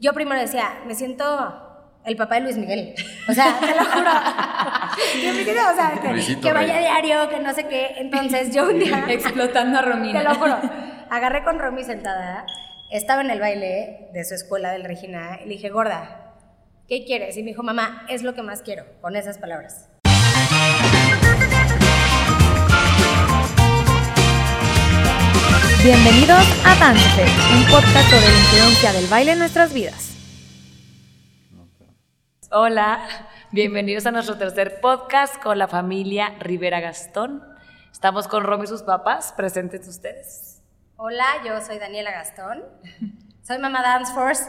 Yo primero decía, me siento el papá de Luis Miguel. O sea, te lo juro. Yo me quedé, o sea, que, que vaya diario, que no sé qué. Entonces yo un día. Explotando a Romina. Te lo juro. Agarré con Romy sentada. Estaba en el baile de su escuela del Regina y le dije, gorda, ¿qué quieres? Y me dijo, mamá, es lo que más quiero, con esas palabras. Bienvenidos a Dance, un podcast sobre la influencia del baile en nuestras vidas. Hola, bienvenidos a nuestro tercer podcast con la familia Rivera Gastón. Estamos con Romy y sus papás, presentes ustedes. Hola, yo soy Daniela Gastón. Soy mamá Dance Force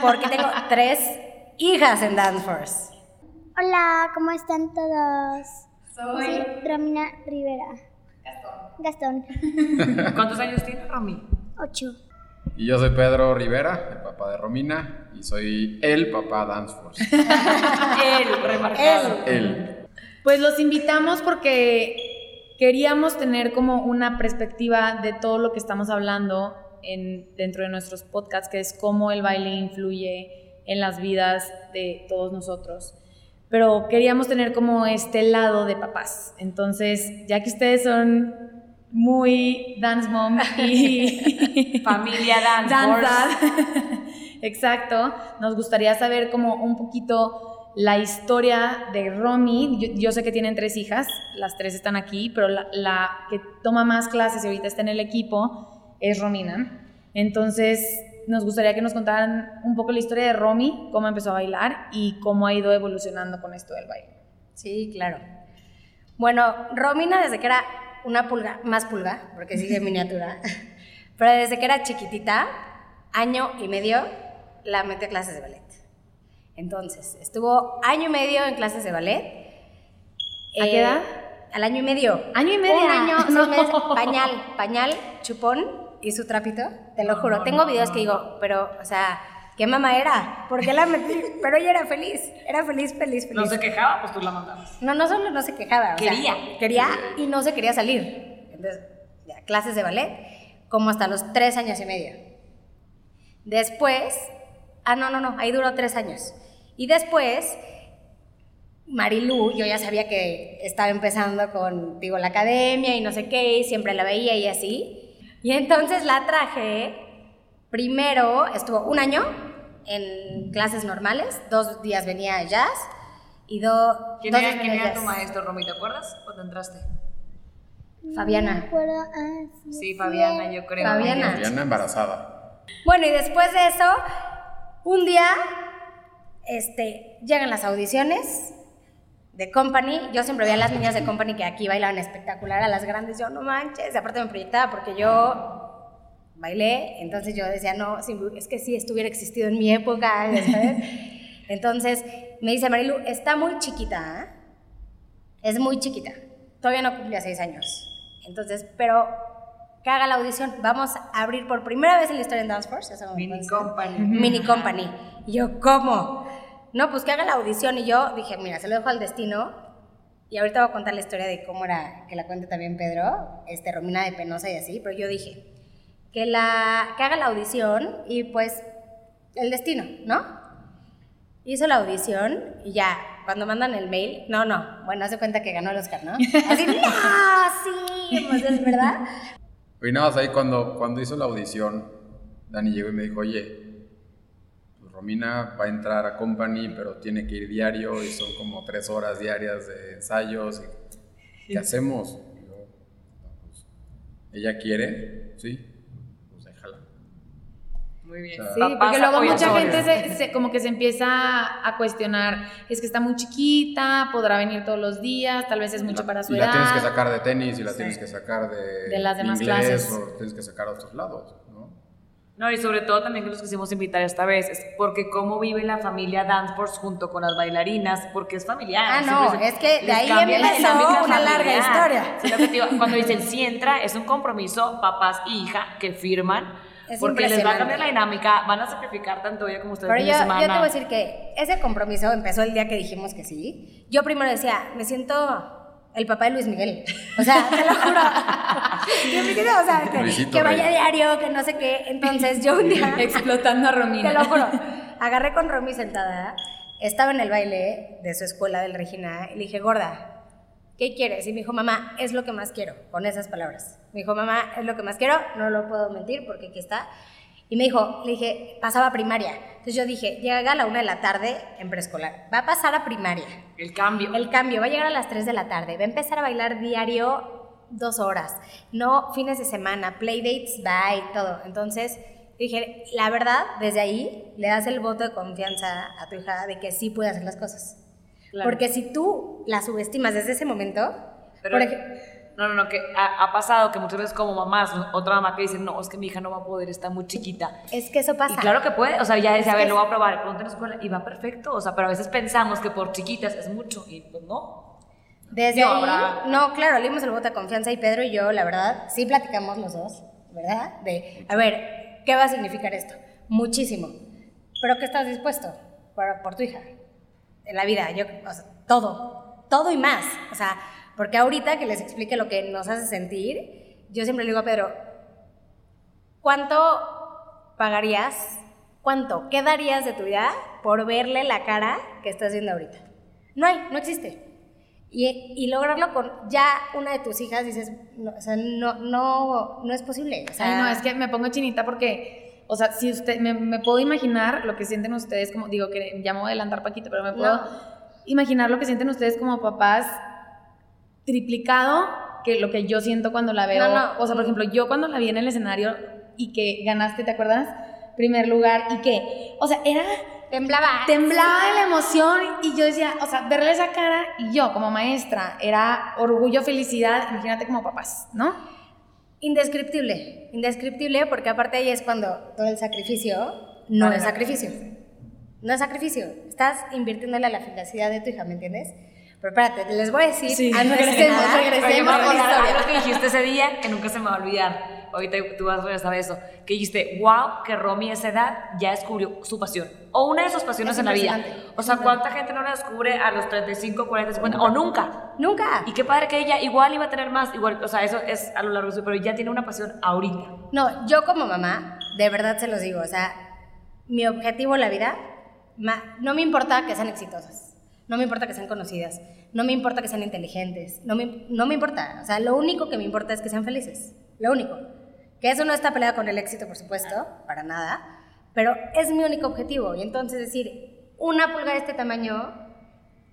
porque tengo tres hijas en Dance Force. Hola, ¿cómo están todos? Soy Romina Rivera. Gastón. Gastón. ¿Cuántos años tiene Romy? Ocho. Y yo soy Pedro Rivera, el papá de Romina, y soy el papá Dance Force. Él, remarcado. Él. Pues los invitamos porque queríamos tener como una perspectiva de todo lo que estamos hablando en, dentro de nuestros podcasts, que es cómo el baile influye en las vidas de todos nosotros. Pero queríamos tener como este lado de papás. Entonces, ya que ustedes son muy dance mom y Familia Dance Dance. Exacto. Nos gustaría saber como un poquito la historia de Romy. Yo, yo sé que tienen tres hijas, las tres están aquí, pero la, la que toma más clases y ahorita está en el equipo es Romina. Entonces, nos gustaría que nos contaran un poco la historia de Romy, cómo empezó a bailar y cómo ha ido evolucionando con esto del baile. Sí, claro. Bueno, Romina desde que era una pulga, más pulga, porque sigue en miniatura, pero desde que era chiquitita, año y medio, la metí a clases de ballet. Entonces, estuvo año y medio en clases de ballet. ¿A qué edad? Al año y medio. ¿Año y medio? Un año, seis No. meses, pañal, pañal, chupón y su trapito, te lo juro. Tengo videos que digo, pero, o sea, ¿qué mamá era? ¿Por qué la metí? Pero ella era feliz, era feliz, feliz, feliz. No se quejaba, pues tú la mandabas. No, no solo no se quejaba. o sea, Quería. quería y no se quería salir. Entonces, ya, clases de ballet, como hasta los tres años y medio. Después, ah, no, no, no, ahí duró tres años. Y después, Marilu, yo ya sabía que estaba empezando con, digo, la academia y no sé qué, y siempre la veía y así. Y entonces la traje, primero estuvo un año en clases normales, dos días venía a jazz y do- ¿Quién dos era, días quién era tu jazz. maestro, Romy? ¿Te acuerdas? ¿Cuándo entraste? No me Fabiana. acuerdo. Ah, sí, Sí, Fabiana, yo creo. Fabiana. Diana embarazada. Bueno, y después de eso, un día, este, llegan las audiciones de Company. Yo siempre veía a las niñas de Company que aquí bailaban espectacular, a las grandes, yo no manches. Aparte me proyectaba porque yo bailé, entonces yo decía, no, es que si estuviera existido en mi época, ¿sabes? Entonces me dice Marilu, está muy chiquita, ¿eh? es muy chiquita, todavía no cumplía seis años. Entonces, pero que haga la audición, vamos a abrir por primera vez en la historia en Dance Force, Mini. Company. Mini Company. Y yo, ¿cómo? No, pues que haga la audición. Y yo dije, mira, se lo dejo al destino. Y ahorita voy a contar la historia de cómo era, que la cuente también Pedro, este, Romina de Penosa y así. Pero yo dije, que, la, que haga la audición y pues el destino, ¿no? Hizo la audición y ya, cuando mandan el mail, no, no, bueno, hace cuenta que ganó el Oscar, ¿no? Así, no, sí, pues es verdad. Y nada más ahí cuando, cuando hizo la audición, Dani llegó y me dijo, oye, Romina va a entrar a Company, pero tiene que ir diario y son como tres horas diarias de ensayos. y, ¿Qué hacemos? Y yo, "No, pues, ¿Ella quiere? Sí, pues déjala. Muy bien. Sí, porque luego mucha gente se, se- como que se empieza a cuestionar, es que está muy chiquita, podrá venir todos los días, tal vez es mucho La- para su y edad. la tienes que sacar de tenis y la Sí. tienes que sacar de, De las demás inglés clases. o tienes que sacar a otros lados, ¿no? Y sobre todo también que los quisimos invitar esta vez, es porque cómo vive la familia Dance Force junto con las bailarinas, porque es familiar. Ah, no, es que de ahí empezó una larga historia. Sí, digo, cuando dicen si entra, es un compromiso papás y hija que firman, Es porque les va a cambiar la dinámica, van a sacrificar tanto ella como ustedes Pero yo, de yo semana. te voy a decir que ese compromiso empezó el día que dijimos que sí. Yo primero decía, me siento el papá de Luis Miguel. O sea, te lo juro. Yo me quedé, o sea, que, que vaya diario, que no sé qué. Entonces yo un día, Explotando a Romina. te lo juro, agarré con Romy sentada, estaba en el baile de su escuela del Regina y le dije, gorda, ¿qué quieres? Y me dijo, mamá, es lo que más quiero, con esas palabras. Me dijo, mamá, es lo que más quiero, no lo puedo mentir porque aquí está. Y me dijo, le dije, pasaba a primaria. Entonces yo dije, llega a la una de la tarde en preescolar, va a pasar a primaria. El cambio. El cambio va a llegar a las 3 de la tarde, va a empezar a bailar diario dos horas, no fines de semana, playdates, bye, todo. Entonces dije, la verdad, desde ahí le das el voto de confianza a tu hija de que sí puede hacer las cosas. Claro. Porque si tú la subestimas desde ese momento, Pero, por no, no, no, que ha, ha pasado que muchas veces como mamás, ¿no? otra mamá que dice, no, es que mi hija no va a poder, está muy chiquita. es que eso pasa. Y claro que puede, o sea, ya dice, a ver, lo voy a probar, ponte en la escuela y va perfecto, o sea, pero a veces pensamos que por chiquitas es mucho y pues no. Desde Digo, ahí, no, claro, le dimos el voto de confianza y Pedro y yo, la verdad, sí platicamos los dos, ¿verdad? De, a ver, ¿qué va a significar esto? Muchísimo. ¿Pero qué estás dispuesto por, por tu hija? En la vida, yo, o sea, todo, todo y más. O sea, porque ahorita que les explique lo que nos hace sentir, yo siempre le digo a Pedro, ¿cuánto pagarías? ¿Cuánto? ¿Qué darías de tu vida por verle la cara que estás viendo ahorita? No hay, no existe. Y, y lograrlo con ya una de tus hijas, dices, no, o sea, no, no, no es posible. O sea, Ay, no, es que me pongo chinita porque, o sea, si usted, me, me puedo imaginar lo que sienten ustedes como, digo que ya me voy a adelantar Paquito, pero me puedo No. imaginar lo que sienten ustedes como papás triplicado que lo que yo siento cuando la veo. No, no. O sea, por ejemplo, yo cuando la vi en el escenario y que ganaste, ¿te acuerdas? Primer lugar y que, o sea, era temblaba. temblaba de la emoción y yo decía, o sea, verle esa cara y yo como maestra era orgullo, felicidad, imagínate como papás, ¿no? Indescriptible, indescriptible porque aparte ahí es cuando todo el sacrificio no Vale es sacrificio. No es sacrificio. Estás invirtiéndole a la felicidad de tu hija, ¿me entiendes? Pero espérate, les voy a decir. Sí, antes de regresemos, nada- regresemos. Con la historia. algo que dijiste ese día que nunca se me va a olvidar. Ahorita tú vas a regresar a eso. Que dijiste, wow, que Romy a esa edad ya descubrió su pasión. O una de sus pasiones Es en la vida. O sea, ¿cuánta gente no la descubre a los 35, 40, 50? O nunca. Nunca. Y qué padre que ella igual iba a tener más. Igual, o sea, eso es a lo largo de su... Pero ya tiene una pasión ahorita. No, yo como mamá, de verdad se los digo, o sea, mi objetivo en la vida, ma- no me importa que sean exitosas, no me importa que sean conocidas, no me importa que sean inteligentes, no me, no me importa, o sea, lo único que me importa es que sean felices, lo único. Que eso no está peleado con el éxito, por supuesto, para nada, pero es mi único objetivo. Y entonces decir, una pulga de este tamaño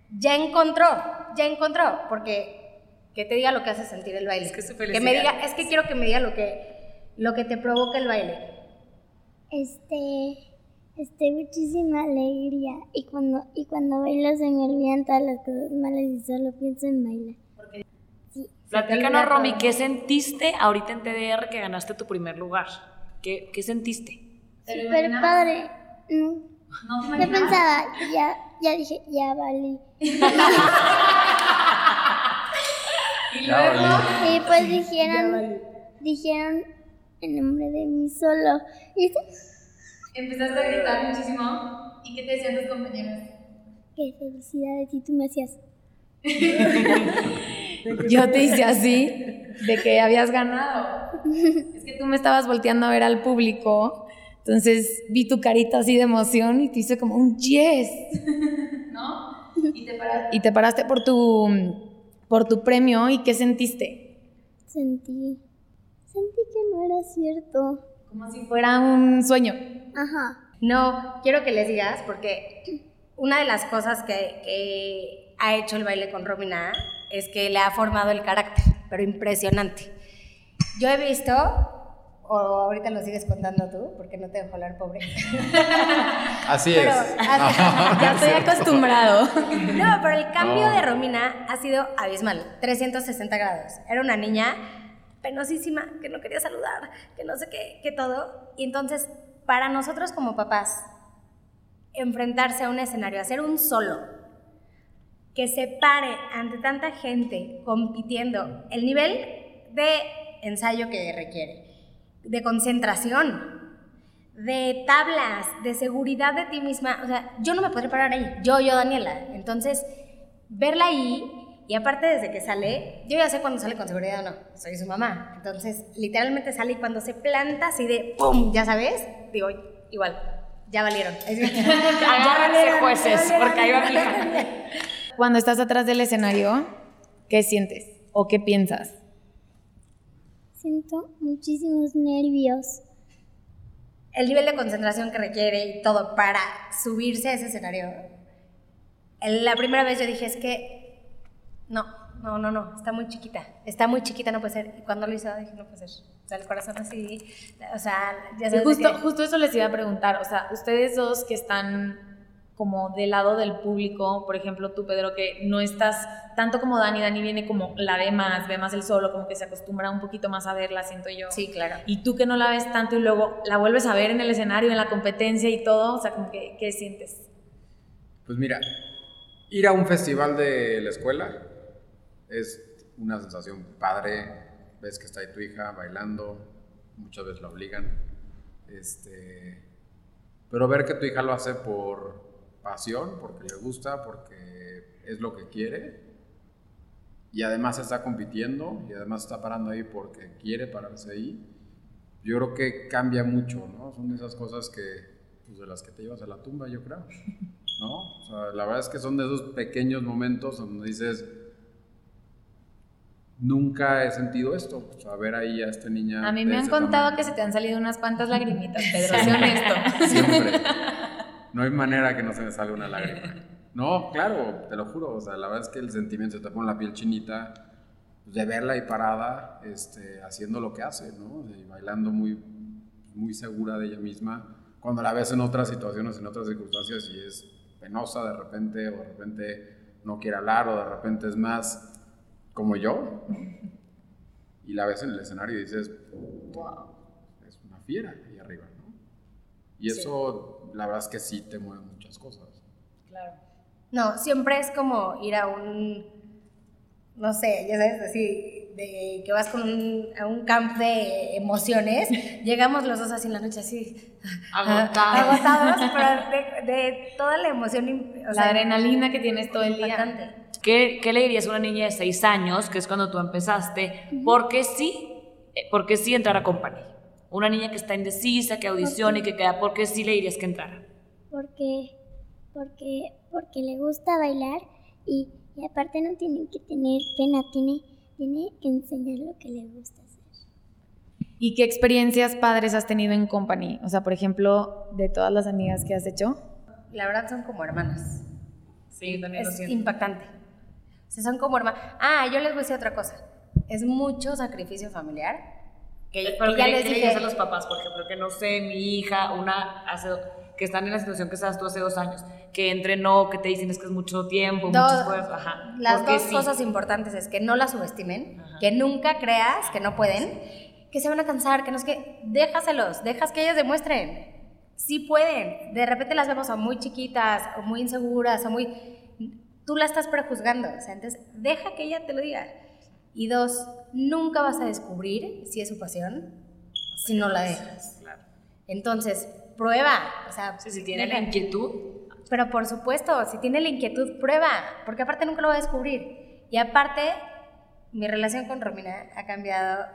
ya encontró, ya encontró, porque que te diga lo que hace sentir el baile. Es que su me felicidad. diga, es que quiero que me diga lo que, lo que te provoca el baile. Este, este, muchísima alegría. Y cuando, y cuando bailo se me olvidan todas las cosas malas y solo pienso en bailar. Platícanos, olvida Romy. ¿qué sentiste ahorita en TDR que ganaste tu primer lugar? ¿Qué, qué sentiste? Súper padre. No, No no pensaba, ya, ya dije, ya vale. Ya valí. Y pues dijeron, dijeron el nombre de mi solo. Y dije, Empezaste a gritar muchísimo. ¿Y qué te decían tus compañeros? qué felicidades. Y tú me hacías, Yo te hice así de que habías ganado. Es que tú me estabas volteando a ver al público, entonces vi tu carita así de emoción y te hice como un yes, ¿no? Y te, para- y te paraste por tu, por tu premio y ¿qué sentiste? sentí, sentí que no era cierto. Como si fuera un sueño. Ajá. No, quiero que les digas, porque una de las cosas que, que ha hecho el baile con Romina es que le ha formado el carácter, pero impresionante. Yo he visto, o ahorita lo sigues contando tú, porque no te dejo hablar, pobre. Así Pero, es. así- Ya estoy acostumbrado. No, pero el cambio No. de Romina ha sido abismal, 360 grados. Era una niña penosísima, que no quería saludar, que no sé qué, que todo. Y entonces, para nosotros como papás, enfrentarse a un escenario, hacer un solo, que se pare ante tanta gente compitiendo, el nivel de ensayo que requiere, de concentración, de tablas, de seguridad de ti misma. O sea, yo no me podría parar ahí. Yo, yo, Daniela. Entonces, verla ahí Y aparte, desde que sale, yo ya sé cuando sale con seguridad o no, soy su mamá. Entonces, literalmente sale y cuando se planta así de ¡pum! Ya sabes, digo, igual, ya valieron. Agárrense jueces, porque ahí va mi hija. Cuando estás atrás del escenario, ¿qué sientes o qué piensas? Siento muchísimos nervios. El nivel de concentración que requiere y todo para subirse a ese escenario. La primera vez yo dije, es que no, no, no, no, está muy chiquita, está muy chiquita, no puede ser. Y cuando lo hizo, dije, no puede ser. O sea, el corazón así, o sea, ya sabes. justo, que- justo eso les iba a preguntar. O sea, ustedes dos que están como del lado del público, por ejemplo, tú, Pedro, que no estás tanto como Dani, Dani viene como la ve más, ve más el solo, como que se acostumbra un poquito más a verla, siento yo. Sí, claro. Y tú que no la ves tanto y luego la vuelves a ver en el escenario, en la competencia y todo, o sea, como que, ¿qué sientes? Pues mira, ir a un festival de la escuela es una sensación padre. Ves que está ahí tu hija bailando, muchas veces la obligan. Este, pero ver que tu hija lo hace por pasión, porque le gusta, porque es lo que quiere. Y además está compitiendo y además está parando ahí porque quiere pararse ahí. Yo creo que cambia mucho, ¿no? Son de esas cosas que, pues de las que te llevas a la tumba, yo creo. ¿no? La verdad es que son de esos pequeños momentos donde dices, nunca he sentido esto. O sea, ver ahí a esta niña. A mí me han contado tamaño. que se te han salido unas cuantas lagrimitas, Pedro, sé honesto. Siempre. No hay manera que no se me salga una lágrima. No, claro, te lo juro. O sea, la verdad es que el sentimiento se te pone la piel chinita pues, de verla ahí parada, este, haciendo lo que hace, ¿no? Y bailando muy, muy segura de ella misma. Cuando la ves en otras situaciones, en otras circunstancias, y es penosa de repente, o de repente no quiere hablar, o de repente es más como yo. Y la ves en el escenario y dices, wow, es una fiera ahí arriba, ¿no? Y eso, la verdad es que sí te mueve muchas cosas. Claro. No, siempre es como ir a un, no sé, ya sabes, así, de que vas con un, a un camp de emociones, llegamos los dos así en la noche así, Agotados. agotados, pero de, de toda la emoción, o La sea, adrenalina que tienes todo el día. impactante. ¿Qué, qué le dirías a una niña de 6 años, que es cuando tú empezaste, porque sí, eh, porque sí entrar a company? Una niña que está indecisa, que audiciona y que queda, ¿por qué sí le dirías que entrara? Porque, porque, porque le gusta bailar y, y aparte no tiene que tener pena, tiene, tiene que enseñar lo que le gusta hacer. ¿Y qué experiencias padres has tenido en company? O sea, por ejemplo, de todas las amigas que has hecho. La verdad son como hermanas. Sí, también es impactante. Sea, son como hermanas. Ah, yo les voy a decir otra cosa. Es mucho sacrificio familiar. Que, Pero que ¿qué ya le- les dije. a los papás, por ejemplo, que no sé, mi hija, una hace, que están en la situación que estabas tú hace dos años, que entrenó, que te dicen es que es mucho tiempo, Dos- esfuerzo, ajá. Las ¿Por qué dos sí? cosas importantes es que no la subestimen, Ajá. que nunca creas que no pueden, que se van a cansar, que no es que déjaselos, dejas que ellas demuestren. Sí pueden. De repente las vemos o muy chiquitas o muy inseguras o muy tú la estás prejuzgando, o sea, entonces deja que ella te lo diga. Y dos, nunca vas a descubrir si es su pasión si no la dejas. Claro. Entonces, prueba, o sea, Sí, si tiene la inquietud, pero por supuesto, si tiene la inquietud, prueba, porque aparte nunca lo va a descubrir. Y aparte, mi relación con Romina ha cambiado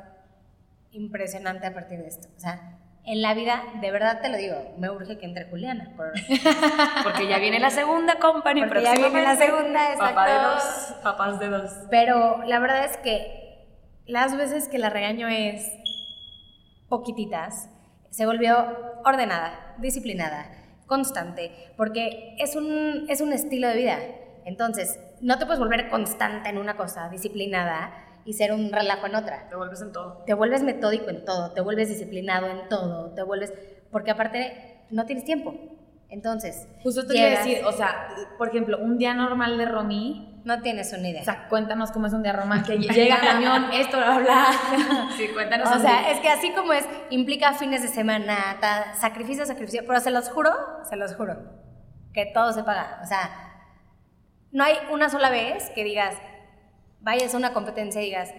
impresionante a partir de esto. O sea, en la vida, de verdad te lo digo, me urge que entre Juliana. por- porque ya viene la segunda company Porque ya viene la segunda, Papá de exacto. dos, papás de dos. Pero la verdad es que las veces que la regaño es poquititas, se volvió ordenada, disciplinada, constante, porque es un, es un estilo de vida. Entonces, no te puedes volver constante en una cosa, disciplinada, y ser un relajo en otra. Te vuelves en todo. Te vuelves metódico en todo, te vuelves disciplinado en todo, te vuelves... Porque aparte, no tienes tiempo. Entonces, Justo te iba a llegas- decir, o sea, por ejemplo, un día normal de Romy, no tienes una idea. o sea, cuéntanos cómo es un día normal, que llega camión, esto, bla, bla. Sí, cuéntanos. O sea, día. es que así como es, implica fines de semana, ta- sacrificio, sacrificio, pero se los juro, se los juro, que todo se paga. O sea, no hay una sola vez que digas, vayas a una competencia y digas,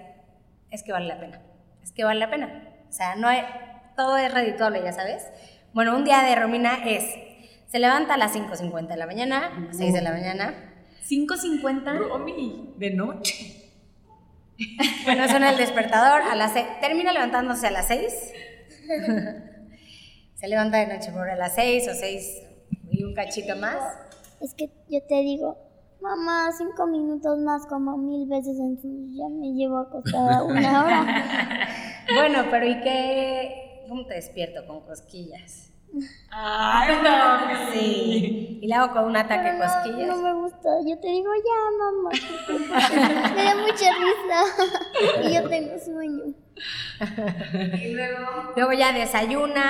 es que vale la pena, es que vale la pena. O sea, no hay, todo es redituable, ya sabes. Bueno, un día de Romina es, se levanta a las 5.50 de la mañana, 6 de la mañana, 5.50. Romy, de noche. Bueno, suena el despertador a las. Termina levantándose a las seis. Se levanta de noche por a las seis o seis y un cachito más. Es que yo te digo, mamá, cinco minutos más como mil veces, entonces ya me llevo acostada una hora. Bueno, pero ¿y qué? ¿Cómo te despierto? Con cosquillas. Ay, no. Sí. Y le hago con un ataque no, cosquillas. no me gusta. Yo te digo, ya, mamá. me da mucha risa. y yo tengo sueño. Luego ya desayuna,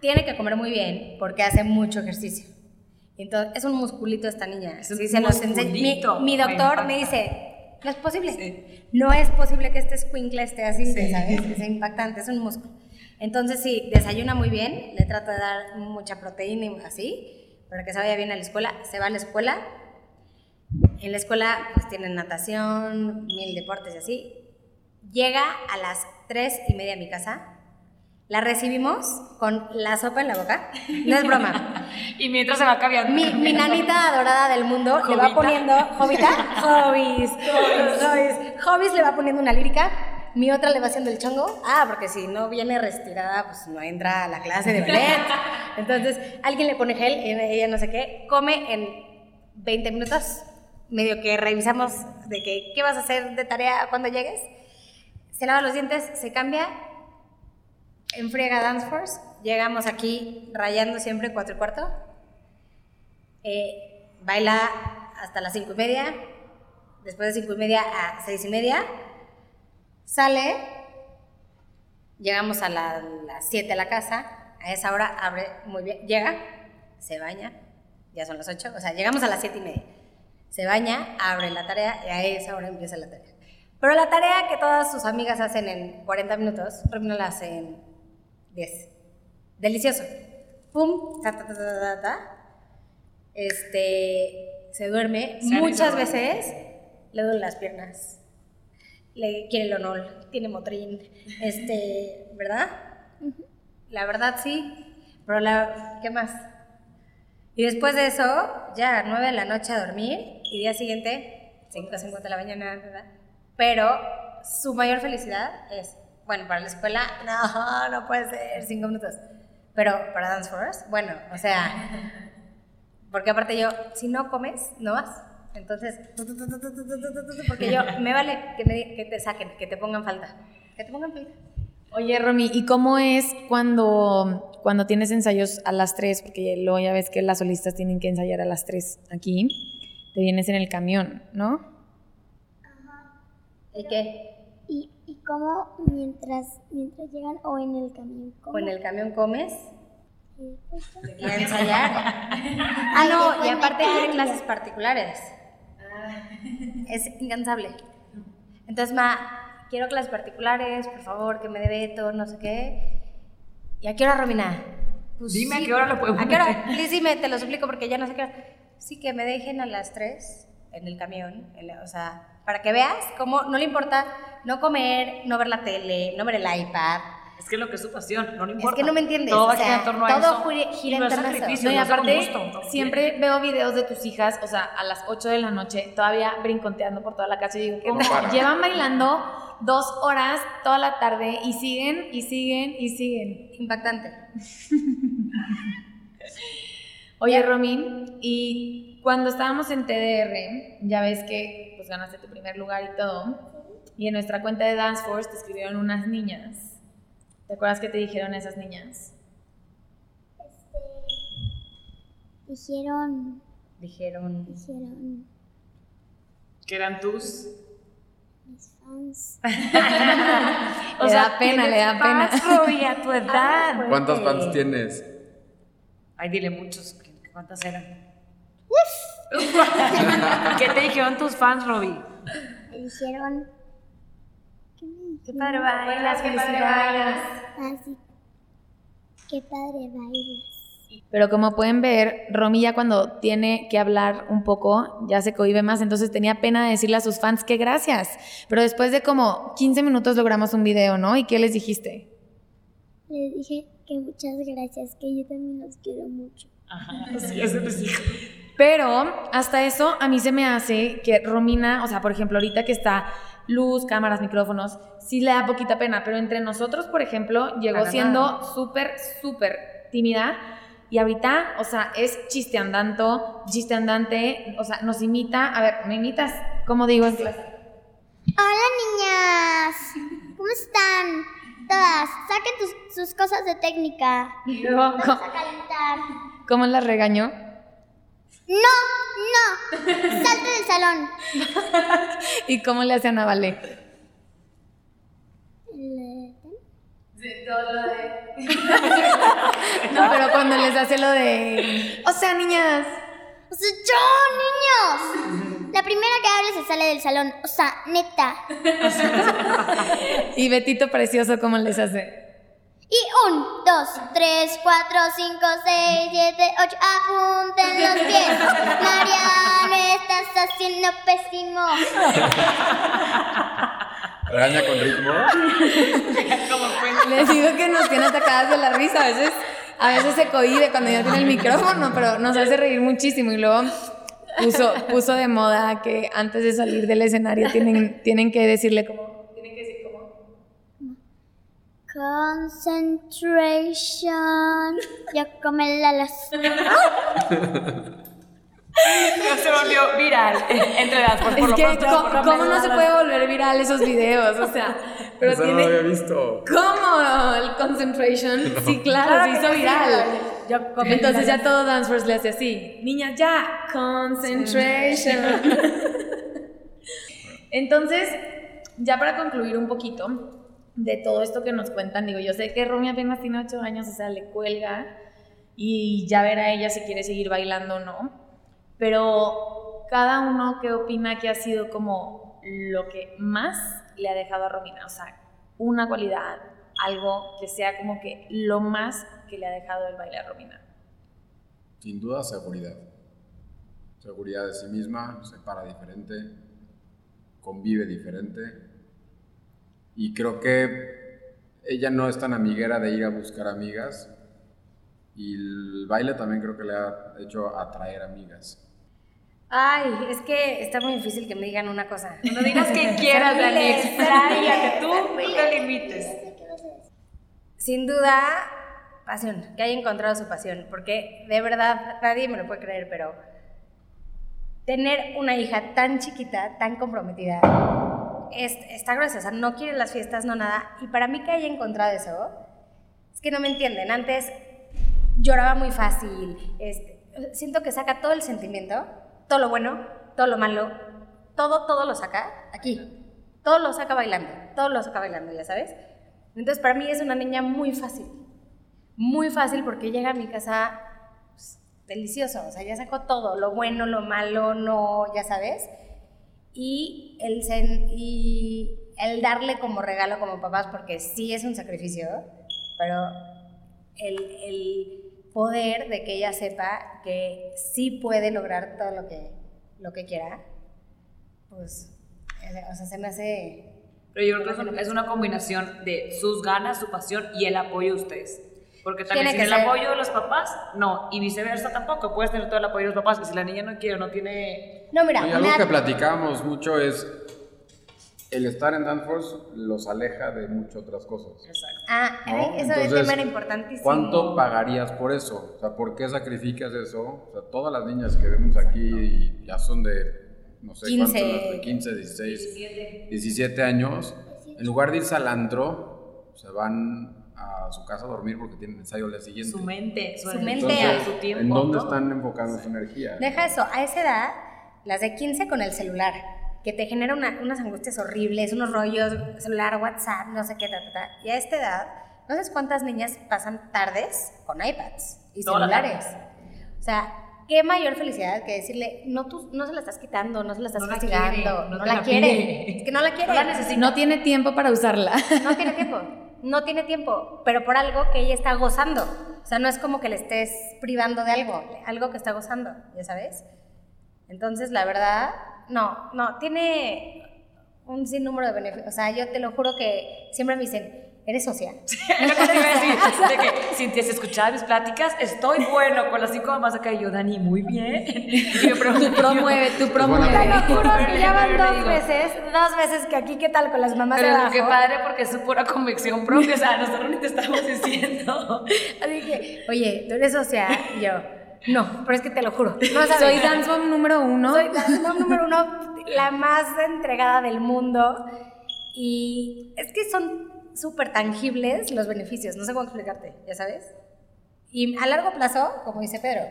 tiene que comer muy bien porque hace mucho ejercicio. Entonces, es un musculito esta niña. Es Sí, se mi, doctor me dice, no es posible. Sí. No es posible que este escuincle esté así, Sí. ¿sabes? Es impactante, es un músculo. Entonces, sí, desayuna muy bien, le trato de dar mucha proteína y así, para que se vaya bien a la escuela. Se va a la escuela. En la escuela, pues tienen natación, mil deportes y así. Llega a las tres y media a mi casa. La recibimos con la sopa en la boca. No es broma. Y mientras se va cambiando. Mi, mi nanita adorada del mundo le va poniendo. ¿Jovita? Hobbies. Hobbies. Hobbies le va poniendo una lírica. Mi otra le va haciendo el chongo. Ah, porque si no viene retirada, pues no entra a la clase de ballet. Entonces, alguien le pone gel, ella ella no sé qué. Come en 20 minutos. Medio que revisamos de que, qué vas a hacer de tarea cuando llegues. Se lava los dientes, se cambia, enfriega Dance Force. Llegamos aquí rayando siempre cuatro y cuarto. Eh, baila hasta las cinco y media. Después de cinco y media a seis y media. Sale. Llegamos a la- las 7 a la casa. A esa hora abre muy bien. Llega, se baña. Ya son las 8. O sea, llegamos a las 7 y media. Se baña, abre la tarea y a esa hora empieza la tarea. Pero la tarea que todas sus amigas hacen en 40 minutos, Romina la hace en 10. Delicioso. Pum, ta, ta, ta, ta, ta, ta. Este, se duerme. Muchas veces le duelen las piernas. Le quiere el honor, tiene motrín. Este, ¿verdad? La verdad sí. Pero la, ¿qué más? Y después de eso, ya 9 de la noche a dormir y día siguiente, 5.50 de la mañana, ¿verdad? Pero su mayor felicidad es, bueno, para la escuela, no, no puede ser, cinco minutos. Pero para Dance for Us, bueno, o sea, porque aparte yo, si no comes, no vas. Entonces, porque yo, me vale que, me, te saquen, que te pongan falta, que te pongan falta. Oye, Romy, ¿y cómo es cuando, cuando tienes ensayos a las tres? Porque luego ya ves que las solistas tienen que ensayar a las tres aquí. Te vienes en el camión, ¿no? Ajá. ¿Y qué? ¿Y, y cómo mientras, mientras llegan o en el camión? ¿cómo? O en el camión comes Sí, pues, y a ensayar. ah, no, y aparte tiene clases particulares. Es incansable. Entonces, ma, quiero clases particulares, por favor, que me dé Beto, no sé qué. ¿Y a qué hora, Romina? Pues Dime a qué hora lo podemos ¿A qué hora? Liz, dime, te lo suplico porque ya no sé qué hora. Sí, que me dejen a las 3 en el camión, en la- o sea, para que veas cómo no le importa no comer, no ver la tele, no ver el iPad. Es que es lo que es su pasión, no le importa. que no me entiendes, Todo o sea, en torno a todo eso. gira- gira Y no en es torno a eso. No, y aparte, gusto, no siempre veo videos de tus hijas, o sea, a las 8 de la noche, todavía brinconteando por toda la casa. Y digo, ¿cómo? Llevan bailando dos horas toda la tarde y siguen, y siguen, y siguen. Impactante. Oye, Romy, y cuando estábamos en TDR, ya ves que ganaste tu primer lugar y todo, y en nuestra cuenta de Dance Force te escribieron unas niñas. ¿Te acuerdas que te dijeron esas niñas? Dijeron, Dijeron. dijeron Que eran tus. mis fans. Le da pena, le da pena. Roby, a tu edad. ¿Cuántos fans tienes? Ay, dile muchos. ¿qué- ¿Cuántas eran? ¿Qué te dijeron tus fans, Roby? Me dijeron, ¿qué me dijeron? Qué padre bailas, felicidades. Ah, sí. Qué padre bailas. Pero como pueden ver, Romy ya cuando tiene que hablar un poco, ya se cohibe más, entonces tenía pena de decirle a sus fans que gracias. Pero después de como 15 minutos logramos un video, ¿no? ¿Y qué les dijiste? Les dije que muchas gracias, que yo también los quiero mucho. Ajá, sí, eso les dijo. Pero hasta eso a mí se me hace que Romina, o sea, por ejemplo, ahorita que está luz, cámaras, micrófonos, sí le da poquita pena, pero entre nosotros, por ejemplo, llegó Para siendo súper, súper tímida. Y ahorita, o sea, es chiste andando, chiste andante, o sea, nos imita. A ver, ¿me imitas? ¿Cómo digo en clase? Hola niñas, ¿cómo están? Todas, saquen tus- sus cosas de técnica. Luego, Vamos ¿cómo, a calentar. cómo la regañó? No, no, salte del salón. ¿Y cómo le hace a Navale? No, pero cuando les hace lo de. O sea, niñas. O sea, yo, niños. La primera que hable se sale del salón. O sea, neta. Y Betito precioso, ¿cómo les hace? Y un, dos, tres, cuatro, cinco, seis, siete, ocho. Apunten los pies. Mariana, estás haciendo pésimo. Regaña con ritmo. Les digo que nos tiene atacadas de la risa. A veces, a veces se cohíbe cuando ya tiene el micrófono, pero nos hace reír muchísimo. Y luego puso, puso de moda que antes de salir del escenario tienen, tienen que decirle como. Tienen que decir como. Concentration. Ya come la las. Se volvió viral entre las por, por Es lo que, pronto, ¿cómo, no se puede volver viral esos videos? O sea, pero Eso no tiene. lo había visto. ¿Cómo? El concentration. Sí, claro, se hizo viral. Yo comí Entonces la- ya todo Danceforce le hace así. Niña, ya. Concentration. Entonces, ya para concluir un poquito de todo esto que nos cuentan, digo, yo sé que Romy apenas tiene 8 años, o sea, le cuelga y ya verá ella si quiere seguir bailando o no. Pero cada uno qué opina que ha sido como lo que más le ha dejado a Romina, o sea, una cualidad, algo que sea como que lo más que le ha dejado el baile a Romina. Sin duda, seguridad. Seguridad de sí misma, se para diferente, convive diferente. Y creo que ella no es tan amiguera de ir a buscar amigas. Y el baile también creo que le ha hecho atraer amigas. Ay, es que está muy difícil que me digan una cosa. No digas que quieras, expláyate miles, tú, no te limites. Sin duda, pasión, que haya encontrado su pasión, porque de verdad nadie me lo puede creer, pero tener una hija tan chiquita, tan comprometida, es, está sea, no quiere las fiestas, no nada, y para mí que haya encontrado eso, es que no me entienden, antes lloraba muy fácil, este, siento que saca todo el sentimiento, todo lo bueno, todo lo malo, todo, todo lo saca aquí, todo lo saca bailando, todo lo saca bailando, ya sabes. Entonces para mí es una niña muy fácil, muy fácil porque llega a mi casa pues, delicioso, o sea, ya sacó todo, lo bueno, lo malo, no, ya sabes. Y el, y el darle como regalo como papás, porque sí es un sacrificio, pero el, el poder de que ella sepa que sí puede lograr todo lo que, lo que quiera, pues, eh, o sea, se me hace... Pero yo creo que es una, combinación de sus ganas, su pasión y el apoyo de ustedes. Porque también sin que el ser. apoyo de los papás, no. Y viceversa tampoco. Puedes tener todo el apoyo de los papás. Y si la niña no quiere, no tiene... No, mira, Y algo me que platicamos mucho es el estar en Danforce los aleja de muchas otras cosas. Exacto. Ah, ¿no? eso de Entonces, tema era importantísimo. ¿Cuánto pagarías por eso? O sea, ¿por qué sacrificas eso? O sea, todas las niñas que vemos aquí ya son de, no sé 15. cuántos, de 15, 16, 17 años. En lugar de irse al antro, se van a su casa a dormir porque tienen ensayo al día siguiente. Su mente, su, energía, mente. su tiempo. ¿En dónde todo. están enfocando su energía? Deja eso, a esa edad, las de 15 con el celular, que te genera una- unas angustias horribles, unos rollos, celular, WhatsApp, no sé qué, ta, ta, ta. Y a esta edad, no sabes cuántas niñas pasan tardes con iPads y Toda celulares. O sea, qué mayor felicidad que decirle, no, tú no se la estás quitando, no se la estás No la castigando, quiere, no, la, la quiere. Es que no la quiere. No la necesita. No tiene tiempo para usarla. No tiene tiempo, no tiene tiempo, pero por algo que ella está gozando. O sea, no es como que le estés privando de algo, algo que está gozando, ya sabes. Entonces, la verdad, no, no, tiene un sinnúmero de beneficios. O sea, yo te lo juro que siempre me dicen, ¿eres socia? Es lo que te iba a decir, de que si te has escuchado mis pláticas, estoy bueno con las cinco mamás acá y yo, Dani, muy bien. Y yo pregunto, Promueve, tú Te promueve. lo juro que ya van Pero dos veces, dos veces que aquí, ¿qué tal con las mamás de Pero abajo? qué padre porque es su pura convicción propia, o sea, nosotros ni te estamos diciendo. Así que, oye, ¿tú eres socia? Y yo, no, pero es que te lo juro. No sabes. Soy dance mom número uno. Soy la la número uno, la más entregada del mundo. Y es que son súper tangibles los beneficios. No sé cómo explicarte, ¿ya sabes? Y a largo plazo, como dice Pedro,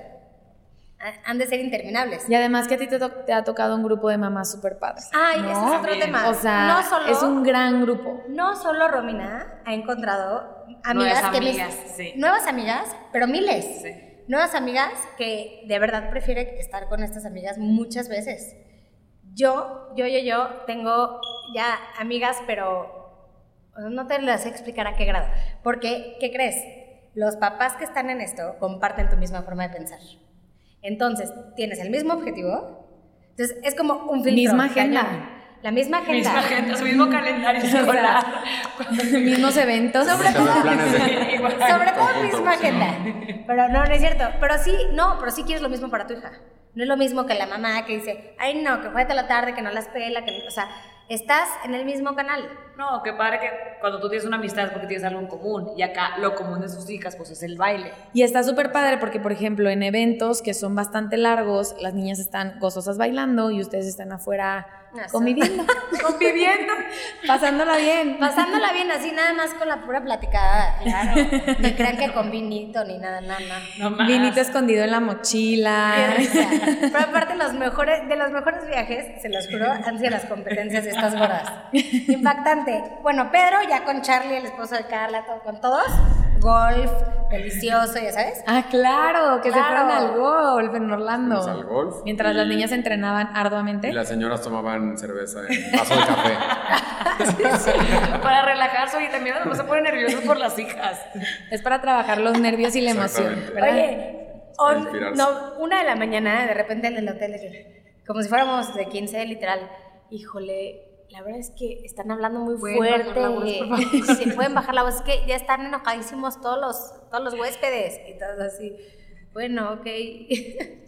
ha- han de ser interminables. Y además que a ti te, to- te ha tocado un grupo de mamás súper padres. Ay, ¿no? ese es otro tema. O sea, no solo, es un gran grupo. no solo Romina ha encontrado amigas Nuevas que amigas, sí. nuevas amigas, pero miles. Sí. Nuevas amigas que de verdad prefiere estar con estas amigas muchas veces. Yo, yo, yo, yo tengo ya amigas, pero no te las sé explicar a qué grado. Porque, ¿qué crees? Los papás que están en esto comparten tu misma forma de pensar. Entonces, tienes el mismo objetivo. Entonces, es como un filtro. Misma agenda. La misma agenda. Misma gente, su mismo calendario escolar. Mismos eventos. Sobre todo, Igual. sobre todo Conjunto, misma agenda. Pero no, no es cierto. Pero sí, no, pero sí quieres lo mismo para tu hija. No es lo mismo que la mamá que dice, ay no, que juega a la tarde, que no las pela, que no-". o sea, estás en el mismo canal. No, qué padre que cuando tú tienes una amistad es porque tienes algo en común. Y acá lo común de sus hijas, pues es el baile. Y está súper padre porque, por ejemplo, en eventos que son bastante largos, las niñas están gozosas bailando y ustedes están afuera Conviviendo, Conviviendo. pasándola bien. Pasándola bien así, nada más con la pura platicada, claro. Ni crean que con vinito ni nada, nada, nada. No más. Vinito escondido en la mochila. Pero aparte los mejores, de los mejores viajes, se los juro, han sido las competencias de estas gordas. Impactante. Bueno, Pedro ya con Charlie, el esposo de Carla, todo, con todos, golf, delicioso, ya sabes. Ah, claro, que Claro. se fueron al golf en Orlando. Al golf. Mientras las niñas entrenaban arduamente. Y las señoras tomaban cerveza en vaso de café. Para relajarse, oye, también nos se ponen nerviosos por las hijas. Es para trabajar los nervios y la emoción. ¿verdad? Oye, no, una de la mañana, de repente en el hotel, como si fuéramos de 15, literal, híjole, la verdad es que están hablando muy ¿Pueden fuerte. bajar la voz, por favor? Sí, pueden bajar la voz, es que ya están enojadísimos todos los, todos los huéspedes. Y todo así, bueno, ok.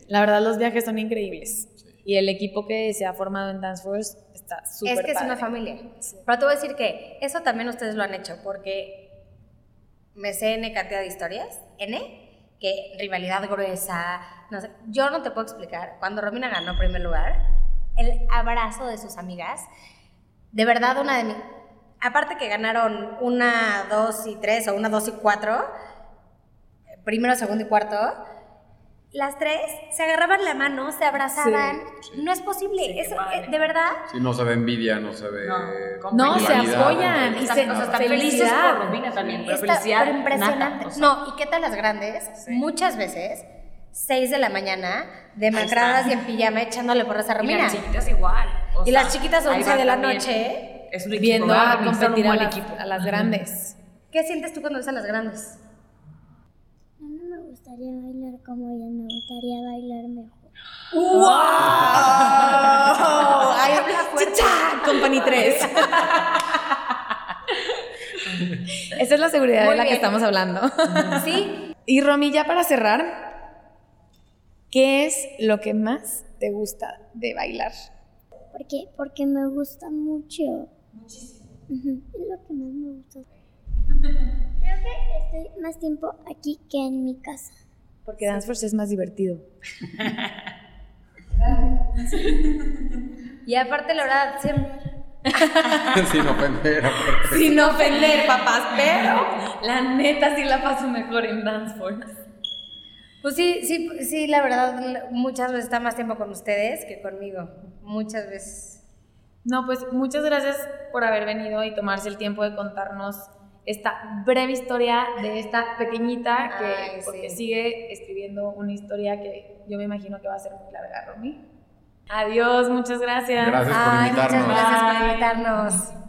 La verdad, los viajes son increíbles. Y el equipo que se ha formado en Dance Force está súper es que es padre. una familia. Pero te voy a decir que eso también ustedes lo han hecho, porque me sé N cantidad de historias, N, que rivalidad gruesa, no sé, yo no te puedo explicar, cuando Romina ganó primer lugar, el abrazo de sus amigas, de verdad una de mis, aparte que ganaron una, dos y tres, o una, dos y cuatro, primero, segundo y cuarto, las tres se agarraban la mano, se abrazaban, no es posible, Sí, eso, eh, de verdad, Si no se ve envidia, no se ve. No, No, se apoyan no y se- o sea, están felices por Romina también, pero Está felicidad pero impresionante. nata, o sea. no, ¿y qué tal las grandes? Muchas veces, 6 de la mañana, demacradas y en pijama, echándole porras a Y Romina. las chiquitas igual. o Y sea, las chiquitas ahí 11 va de la también. noche. Es un Viendo a competir a las, equipo. a las grandes. ¿Qué sientes tú cuando ves a las grandes? Me gustaría bailar como ellas, me gustaría bailar mejor. ¡Ay, ¡Chicha! Company 3. Esa es la seguridad Muy de la que estamos hablando. ¿Sí? Y Romy, ya para cerrar, ¿qué es lo que más te gusta de bailar? Porque, porque me gusta mucho. Muchísimo. Es lo que más me gusta. Estoy más tiempo aquí que en mi casa. Porque Dance Force es más divertido. Y aparte, la verdad, siempre... Sin ofender. aparte. Sin ofender, papás, pero la neta sí la paso mejor en Dance Force. Pues sí, sí, sí, la verdad, muchas veces está más tiempo con ustedes que conmigo. Muchas veces. No, pues muchas gracias por haber venido y tomarse el tiempo de contarnos esta breve historia de esta pequeñita que Ay, sí. porque sigue escribiendo una historia que yo me imagino que va a ser muy larga, Romy. Adiós, muchas gracias. Gracias por Ay, invitarnos. muchas gracias por invitarnos.